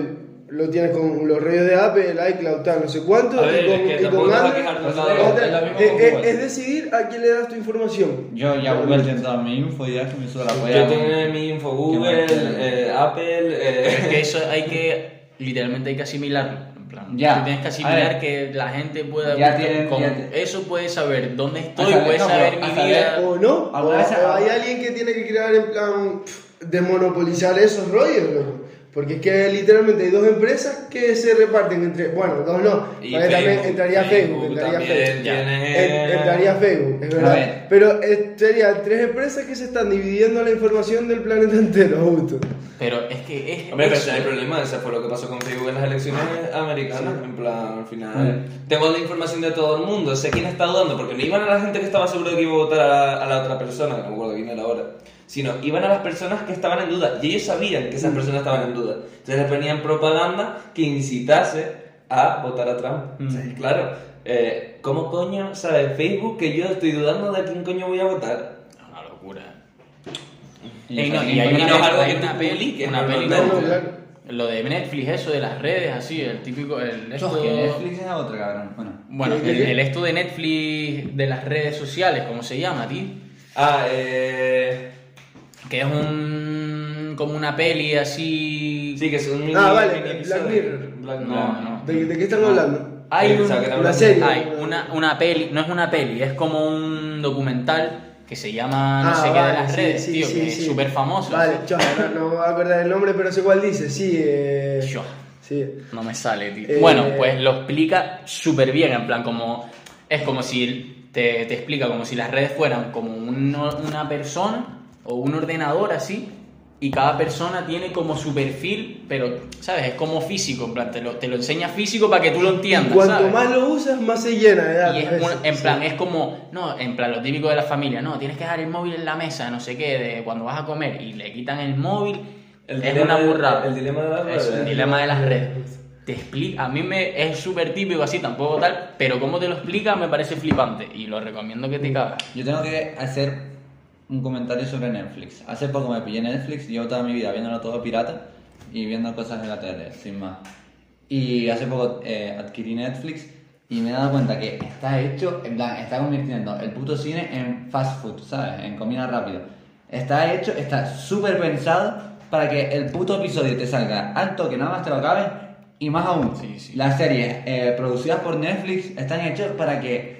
lo tienes con los rollos de Apple, el iCloud, tal, no sé cuánto, ver, y con, es que y con Android, es eh, eh, es decidir a quién le das tu información. Yo ya Google tiene toda mi info y ya que me hizo la polla. Yo tengo mi info Google, eh, Apple... Pero es que Eh, eso hay que, literalmente hay que asimilarlo. En plan, Ya. Tú tienes que asimilar que la gente pueda Ya tienen- con- ya te- eso puede saber dónde estoy, puede no, saber mi saber- vida. O no, o, ¿Alguna vez o ha- hay alguien que tiene que crear en plan de monopolizar esos rollos. Porque es que literalmente hay dos empresas que se reparten entre. Bueno, dos no. Y Porque también Facebook, entraría Facebook, Facebook entraría Facebook. tiene- entraría Facebook, es A verdad. ver. Pero eh, serían tres empresas que se están dividiendo la información del planeta entero, justo. Pero es que es. Hombre, pero el problema, ese fue lo que pasó con Facebook en las elecciones americanas, en plan, al final, tengo la información de todo el mundo, sé quién está dudando, porque no iban a la gente que estaba seguro de que iba a votar a, a la otra persona, que no me acuerdo quién era ahora, sino iban a las personas que estaban en duda, y ellos sabían que esas personas estaban en duda, entonces les ponían propaganda que incitase a votar a Trump. Entonces, claro, eh, ¿cómo coño sabe Facebook que yo estoy dudando de a quién coño voy a votar? Es una locura. Y Ey, no, y hay una, algo hay que una peli, una peli lo de Netflix, eso de las redes, así, el típico, el esto, que Netflix es otra, cabrón. Bueno. bueno, ¿Qué, qué, el, el esto de Netflix de las redes sociales, ¿cómo se llama, tío? Ah, eh... Que es un como una peli así. Sí, que es un mini... Ah, vale, mini Black. Mirror. Black No, Mirror. no. ¿De, de qué están hablando? Hay un- una serie. Hay una, una peli, no es una peli, es como un documental que se llama no Ah, sé qué de las sí, redes, sí, tío, sí, que sí. es súper famoso. Vale, chao, no, no me voy a acordar el nombre, pero sé cuál dice, sí. Eh, Yo. sí. No me sale, tío. Eh, Bueno, pues lo explica súper bien, en plan, como. Es como si. Te, te explica como si las redes fueran como uno- una persona o un ordenador así, y cada persona tiene como su perfil, pero, ¿sabes? Es como físico, en plan, te lo, te lo enseña físico para que tú lo entiendas. Cuanto ¿sabes? más lo usas, más se llena de datos. Y es un- en sí. plan, es como, no, en plan, lo típico de la familia, no, tienes que dejar el móvil en la mesa, no sé qué, de cuando vas a comer y le quitan el móvil, El es una de- burrada. el dilema de las Es redes. un dilema de las redes. Te explica, a mí me es súper típico así, tampoco tal, pero como te lo explica me parece flipante y lo recomiendo que te cagas. Yo tengo que hacer un comentario sobre Netflix. Hace poco me pillé Netflix, llevo toda mi vida viéndolo todo pirata y viendo cosas en la tele, sin más. Y hace poco eh, adquirí Netflix y me he dado cuenta que está hecho, en plan, está convirtiendo el puto cine en fast food, ¿sabes? En comida rápida. Está hecho, está súper pensado para que el puto episodio te salga alto, que nada más te lo acabes y más aún. Sí, sí. Las series eh, producidas por Netflix están hechas para que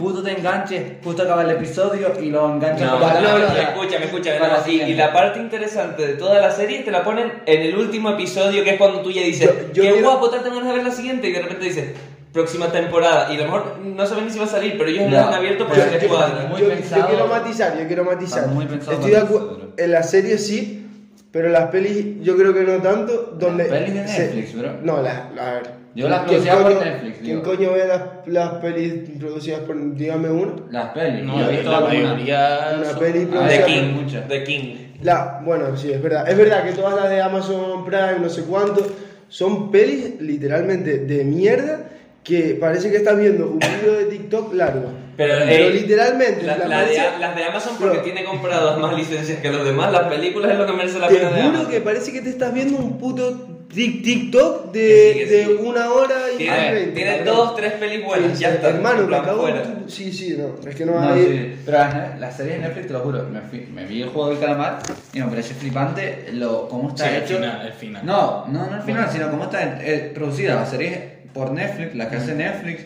puto te enganches, justo acaba el episodio y lo enganchas No, por la no, no, otra. escúchame, escúchame. Para no, la y, y la parte interesante de toda la serie te la ponen en el último episodio, que es cuando tú ya dices, Yo- yo qué quiero- guapo, te tengo ganas de ver la siguiente, y de repente dices, próxima temporada, y a lo mejor no saben ni si va a salir, pero ellos No, lo han abierto por cuadra. muy yo, yo quiero matizar, yo quiero matizar. Está muy pensado Estoy de para el acuerdo. En las series sí, pero las pelis yo creo que no tanto. Donde pelis de se- Netflix, bro? No, las. La, a ver. Yo las ¿Quién producía por Netflix, ¿Quién digo. coño ve las, las pelis producidas por. Dígame uno? Las pelis. No, he visto la mayoría Una son- peli A The ver, producida King, muchas. The King. La, bueno, sí, es verdad. Es verdad que todas las de Amazon Prime, no sé cuánto, son pelis literalmente de mierda que parece que estás viendo un vídeo de TikTok largo. Pero, eh, literalmente, la- la la de- las de Amazon porque Bro. tiene compradas más licencias que los demás, las películas es lo que merece la Te pena de juro Amazon. que parece que te estás viendo un puto TikTok de, de sí. una hora y Tiene, tiene dos, tres pelis buenas, Sí, ya sí, está. Hermano, me acabo Sí, sí, no. Es que no, No, hay. sí, pero las, las series de Netflix, te lo juro, me, fui- me vi el juego del calamar y me parece flipante lo, cómo está Sí, el hecho. final, el final. No, no, no el final, sino cómo está eh, producida la serie por Netflix, la que hace Netflix,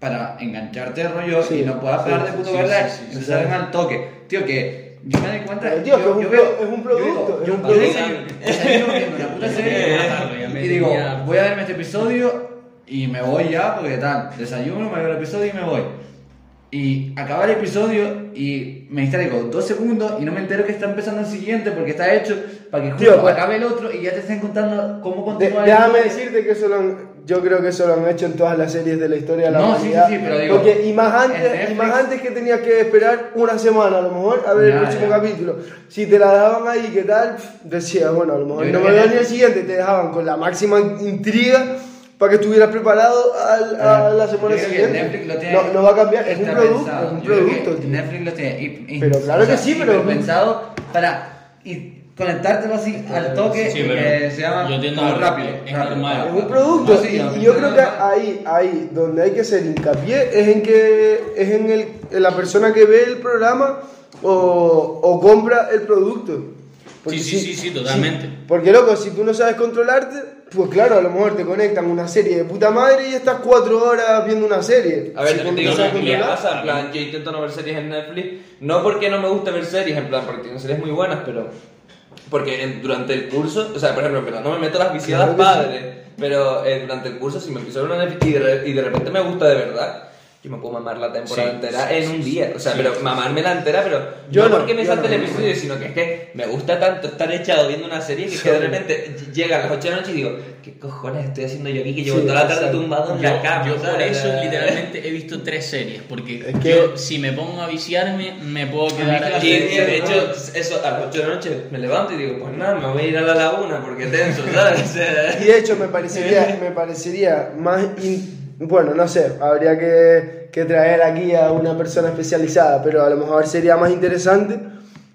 para engancharte el rollo Sí, y no puedas parar sí, de puto sí, verla, sí, sí, y te sí. salen al toque. Tío, que yo me doy cuenta. Pero, tío, que es un yo pro- es un producto, Yo, es yo, un yo producto. desayuno- desayuno viendo una puta serie me y digo, voy a verme este episodio y me voy ya, porque tal, desayuno, me veo el episodio y me voy. Y acaba el episodio y me distraigo dos segundos y no me entero que está empezando el siguiente porque está hecho para que justo Tío, pues- acabe el otro y ya te estén contando cómo De- continúa el déjame decirte que eso lo han- yo creo que eso lo han hecho en todas las series de la historia de la No, sí, humanidad. sí, sí, pero digo, Porque, y más antes, y Netflix- más antes que tenías que esperar una semana a lo mejor a ver el Ya, próximo ya. capítulo. Si te la daban ahí, ¿qué tal? Decías, bueno, a lo mejor Yo no me veo ni el siguiente, te dejaban con la máxima intriga para que estuvieras preparado al- a la semana Yo creo que siguiente. Netflix lo tiene no, no va a cambiar, es un pensado. es un Yo producto. Netflix lo tiene. y- y- Pero claro que sí, pero- pensado para y conectártelo así al toque Sí, que se llama yo entiendo como rápido. es rápido. normal. Es un producto No, sí, y, yo creo que ahí, ahí donde hay que hacer hincapié es en que es en, el, en la persona que ve el programa o, o compra el producto. Sí, sí, sí, sí, totalmente. porque loco, si tú no sabes controlarte, pues claro, a lo mejor te conectan una serie de puta madre y estás cuatro horas viendo una serie. A ver, Si te tú no digo sabes que me pasa, en plan, yo intento no ver series en Netflix, no porque no me guste ver series, en plan, porque tienen series muy buenas, pero porque en- durante el curso, o sea, por ejemplo, pero no me meto las viciadas Claro sí. padres, pero eh, durante el curso si me empiezo a ver una Netflix y de, re- y de repente me gusta de verdad, yo me puedo mamar la temporada Sí, entera sí, en un día, o sea, Sí. pero mamarme la entera, pero Yo no, no, porque me salte no. el episodio, sino que es que me gusta tanto estar echado viendo una serie que, que de repente llega a las 8 de la noche y digo, ¿qué cojones estoy haciendo yo aquí que llevo Sí, toda la tarde exacto. tumbado en Yo, la cama? yo por eso literalmente he visto tres series, porque Es que- yo si me pongo a viciarme me puedo quedar que Y, y aquí. de hecho, eso, a las 8 de la noche me levanto y digo, pues nada, me voy a ir a la laguna porque tenso, ¿sabes? Y de hecho me parecería, me parecería más... in- bueno, no sé, habría que, que traer aquí a una persona especializada, pero a lo mejor sería más interesante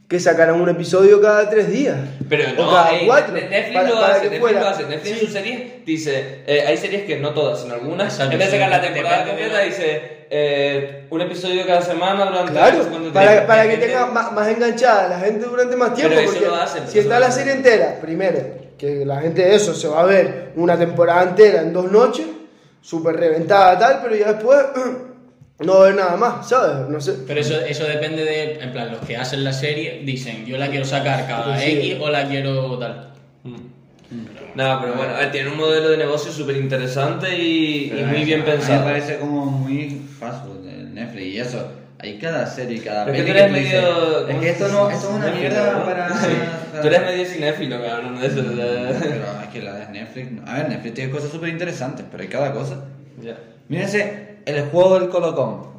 que sacaran un episodio cada tres días. Pero o no, cada ey, cuatro. Ne- Netflix para- lo para hace, que Netflix fuera- lo hace. Netflix en sus series dice, eh, hay series que no todas, sino algunas, Exacto, en vez de sacar la sí, temporada completa, dice eh, un episodio cada semana durante Claro, para, para que Depende- tenga más, más enganchada la gente durante más tiempo. Pero eso porque lo hacen, si está lo la serie entera, primero, que la gente de eso se va a ver una temporada entera en dos noches, súper reventada tal, pero ya después no ver nada más, ¿sabes? No sé. Pero eso, eso depende de, en plan, los que hacen la serie dicen, yo la quiero sacar cada Sí. X o la quiero tal. No, pero bueno, ver, tiene un modelo de negocio súper interesante y, y muy bien pensado. me parece como muy fácil de Netflix y eso. Hay cada serie, cada Pero es que tú eres tú dices, medio- Es que esto no, esto es una mierda ¿no? para. Para- Tú eres medio cinéfilo, cabrón, de eso. o sea. Pero es que la de Netflix. no. A ver, Netflix tiene cosas súper interesantes, pero hay cada cosa. Ya. Mírense el juego del Colocón.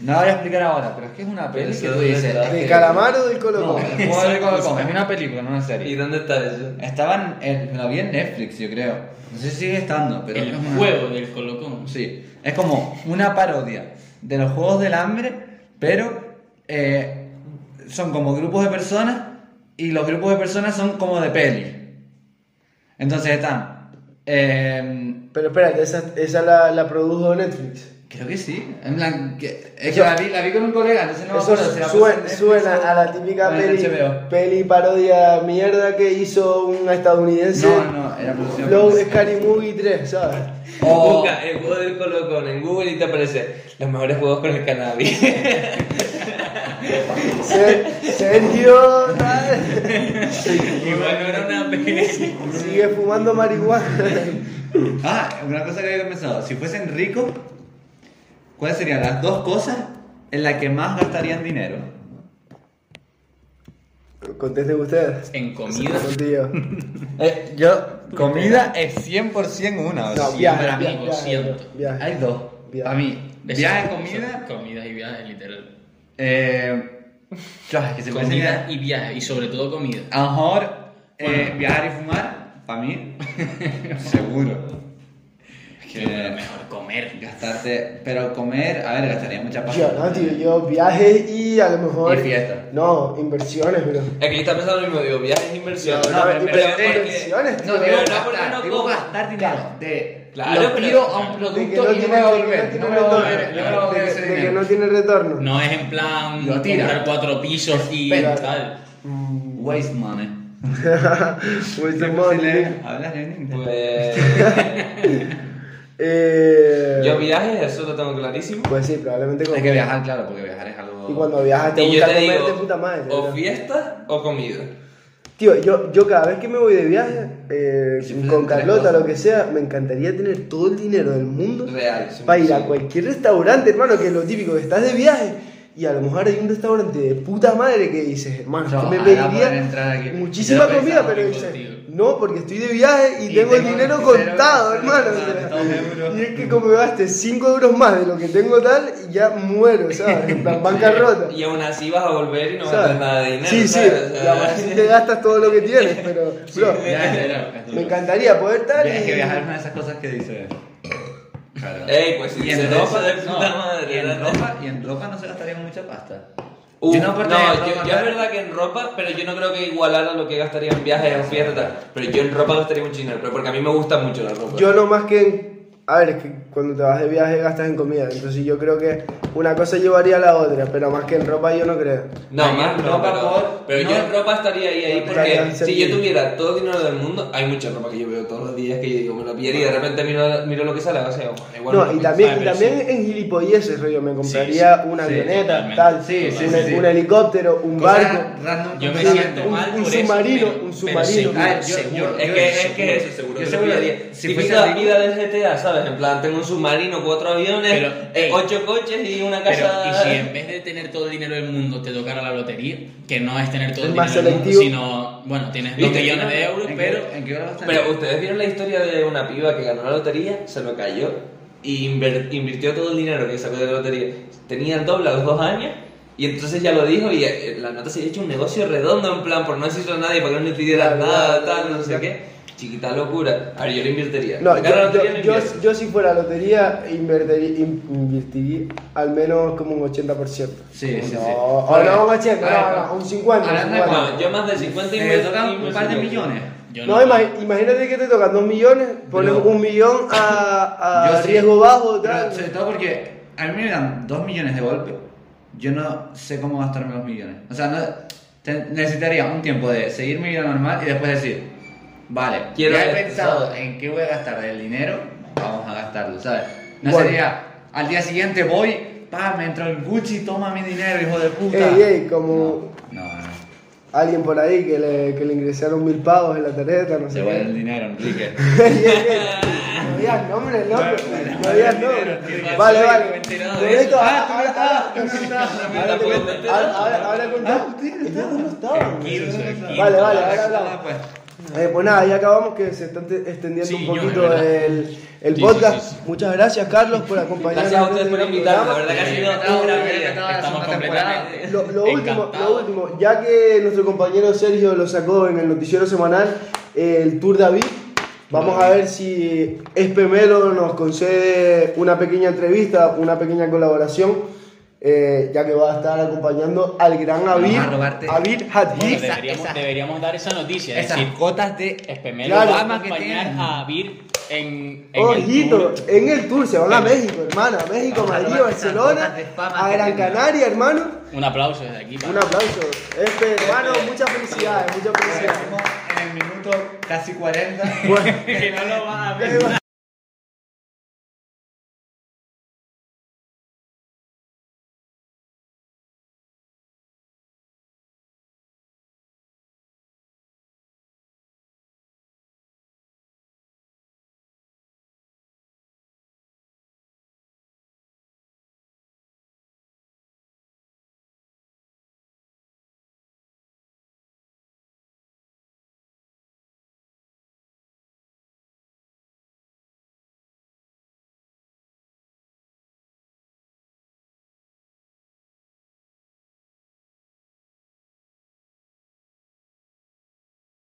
No la voy a explicar ahora, pero es que es una peli que tú de dices. ¿De que- calamar o del No, colocón? el juego del Colocón. Es una película, no una ¿Y serie. dónde está eso? Estaban en, la vi en Netflix, yo creo. No sé si sigue estando, pero. el es una- juego del colocón. Sí, es como una parodia de los Juegos del Hambre, pero eh, son como grupos de personas y los grupos de personas son como de peli. Entonces están... eh, Pero espérate, esa, esa la, la produjo Netflix. creo que sí. En plan, que, es que la vi, la vi con un colega, entonces no me acuerdo si la puse suena, Netflix a la típica peli, peli parodia mierda que hizo un estadounidense. No, no, era producción francesa. Scary Movie 3, ¿sabes? O- Busca el juego del colocón en Google y te aparece los mejores juegos con el cannabis. Se- Sergio. Igual no era una peli. sigue fumando marihuana. Ah, una cosa que había pensado, si fuesen ricos, ¿cuáles serían las dos cosas en las que más gastarían dinero? Contesten ustedes. En comida. Eh, yo, comida es 100% una. No, viaje, para mí, viaje, lo siento. viaje. Hay dos. Viaje. Para mí, viaje, comida. Comidas y viajes, literal. Eh, ya, es que se me Comida y viajes, y sobre todo comida. A lo mejor eh, viajar y fumar, para mí, seguro. Es pero que mejor comer. gastarte, pero comer, a ver, gastaría mucha pasta. Yo no, tío, yo viajes y a lo mejor. Y fiesta. No, inversiones, bro. Aquí está pensando lo mismo, digo, viajes e inversiones. No, pero- inver- pero- inversiones, No, tío. digo, no, gastar, porque no digo gastar dinero. De, Claro, lo pero- tiro a un De que producto no y no tiene- me va a que volver. no No me va a volver. retorno. No me va a ese que- que no tiene retorno. No es en plan Lo tira. comprar cuatro pisos y Pero- tal. Waste money. With the ¿Cómo se money. ¿Hablas de inglés? Pues. Eh, Yo viajes, eso lo tengo clarísimo. Pues sí, probablemente con Hay que viajar, claro, porque viajar es algo. Y cuando viajas te Y yo gusta te comer de digo, puta madre. o ¿verdad? fiesta o comida. Tío, yo, yo cada vez que me voy de viaje, eh, con Carlota, lo que sea, me encantaría tener todo el dinero del mundo Real. para ir a cualquier restaurante, hermano, que es lo típico, que estás de viaje y a lo mejor hay un restaurante de puta madre que dices, hermano, No, es que me pediría muchísima Yo comida, pero dices. No, porque estoy de viaje y, Y tengo el dinero contado, hermano. y es que como me gaste 5 euros más de lo que tengo tal, ya muero, ¿sabes? En plan, bancarrota. Y aún así vas a volver y no vas a tener nada de dinero. Sí, sí, sea, y te gastas todo lo que tienes, pero, bro, Ya, ya, ya. Es duro. me encantaría poder estar Es que y... viajar es una de esas cosas que dice. Claro. Ey, pues si y en dices ropa, de puta no, madre, y en ¿verdad? ropa, y en ropa no se gastaría mucha pasta. Uh, Yo no, yo, es verdad que en ropa, pero yo no creo que igualara lo que gastaría en viajes o fiestas. Pero yo en ropa gastaría mucho dinero, pero porque a mí me gusta mucho la ropa. Yo no más que en... A ver, es que cuando te vas de viaje gastas en comida, entonces yo creo que una cosa llevaría a la otra, pero más que en ropa yo no creo. No, Ay, más no, ropa pero, por- pero yo no- en ropa estaría ahí, ahí no porque si yo tuviera todo el dinero del mundo, hay mucha ropa que yo veo todos los días que yo digo, me la pillaría y de repente miro, miro lo que sale, o sea, igual No, y lo también, Ah, y también sí. en gilipolleces, rollo, me compraría una sí, avioneta, totalmente. tal, Sí, sí, un, sí, sí. un helicóptero, un Cosas barco, random Yo me siento un- mal un por eso, submarino, pero- un submarino. seguro, Ah, yo- seguro. yo- Es que, es que eso seguro Yo que seguro- lo si fuese rico- vida del GTA, ¿sabes? En plan, tengo un submarino, cuatro aviones, Pero, ey. ocho coches y una Pero, casa... y si en vez de tener todo el dinero del mundo te tocara la lotería, que no es tener todo Es el dinero del mundo, selectivo. sino, bueno, tienes dos millones de euros, ¿En qué- pero ¿En qué hora vas a estar? Pero ustedes vieron la historia de una piba que ganó la lotería, se lo cayó y invirtió todo el dinero que sacó de la lotería. Tenía el doble a los dos años y entonces ya lo dijo y eh, la nota se había hecho un negocio redondo en plan por no decirlo a nadie, para que no le pidieran nada, tal, no sé qué. Chiquita locura. A ver, yo lo invertiría. No, Me yo, lotería, yo, yo, si fuera lotería invertiría, in- invertiría al menos como un 80%. Sí, sí, sí. No, o no un 80, A ver, no, no, un 50. un hablando de 50. No, yo más de 50 Me inverto- tocan un par de millones. yo No, ima- imagínate que te tocan 2 millones, pones un millón a, a Yo sí. riesgo bajo, Pero tal. sobre todo porque a mí me dan dos millones de golpe. Yo no sé cómo gastarme los millones. O sea, no, te- necesitaría un tiempo de seguir mi vida normal y después decir, vale, Quiero ya he pensado ¿sabes? en qué voy a gastar el dinero, vamos a gastarlo, ¿sabes? No Bueno. sería, al día siguiente voy, pa, me entro el Gucci, toma mi dinero, hijo de puta. Ey, ey, como No, no, no. alguien por ahí que le, que le ingresaron mil pavos en la tarjeta, no sé Se va el dinero, Enrique. Ey, ey, ey, No digas nombre, loco. No digas nombre. Vale, vale. eso. ahora, ahora, ahora, ahora, te puedo cuento. meter. ahora, ahora, ahora contamos. Ah, no estaban. Vale, vale, Ah, ahora hablamos. Pues. Eh, pues nada, ya acabamos que se está te- extendiendo Sí, un poquito el, el Sí, podcast. sí, sí, sí. Muchas gracias, Carlos, por acompañarnos. Gracias a ustedes este por gran invitarme, la verdad que ha sido. Estamos completamente Lo, lo último, lo último, ya que nuestro compañero Sergio lo sacó en el noticiero semanal, el Tour David, vamos a ver si Espemelo nos concede una pequeña entrevista, una pequeña colaboración, eh, ya que va a estar acompañando al gran Avir, Avir Bueno, Hadid. deberíamos, esa- deberíamos dar esa noticia, es Esas decir, gotas de Espemelo Claro. va a acompañar a Vir en, en el Ojito, tour. en el tour se van a México, hermano, a México, Vamos Madrid, Barcelona, a Gran. Canaria, hermano. Un aplauso desde aquí. para- Un aplauso. Este, hermano, muchas felicidades, muchas felicidades. en el minuto casi 40. Bueno. que no lo van a ver.